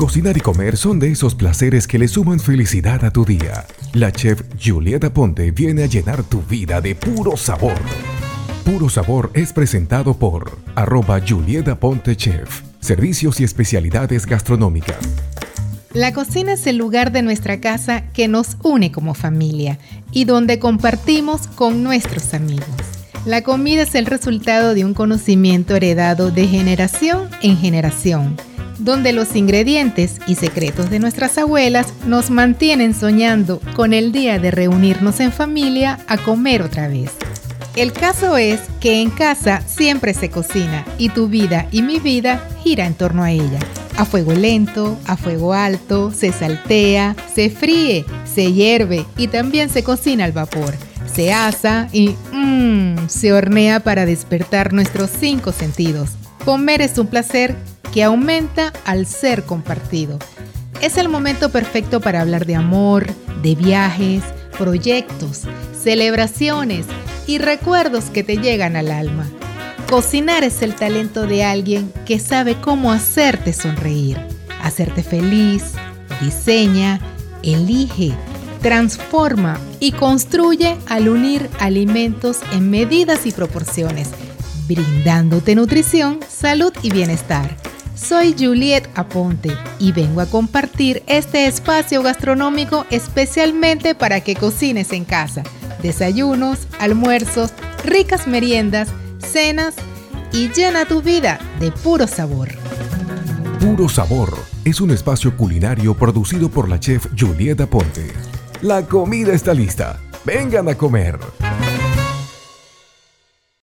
Cocinar y comer son de esos placeres que le suman felicidad a tu día. La chef Julieta Ponte viene a llenar tu vida de puro sabor. Puro Sabor es presentado por arroba Julieta Ponte Chef. Servicios y especialidades gastronómicas. La cocina es el lugar de nuestra casa que nos une como familia y donde compartimos con nuestros amigos. La comida es el resultado de un conocimiento heredado de generación en generación donde los ingredientes y secretos de nuestras abuelas nos mantienen soñando con el día de reunirnos en familia a comer otra vez. El caso es que en casa siempre se cocina y tu vida y mi vida gira en torno a ella. A fuego lento, a fuego alto, se saltea, se fríe, se hierve y también se cocina al vapor. Se asa y mmm, se hornea para despertar nuestros cinco sentidos. Comer es un placer que aumenta al ser compartido. Es el momento perfecto para hablar de amor, de viajes, proyectos, celebraciones y recuerdos que te llegan al alma. Cocinar es el talento de alguien que sabe cómo hacerte sonreír, hacerte feliz, diseña, elige, transforma y construye al unir alimentos en medidas y proporciones, brindándote nutrición, salud y bienestar. Soy Juliet Aponte y vengo a compartir este espacio gastronómico especialmente para que cocines en casa. Desayunos, almuerzos, ricas meriendas, cenas y llena tu vida de puro sabor. Puro Sabor es un espacio culinario producido por la chef Julieta Aponte. La comida está lista. Vengan a comer.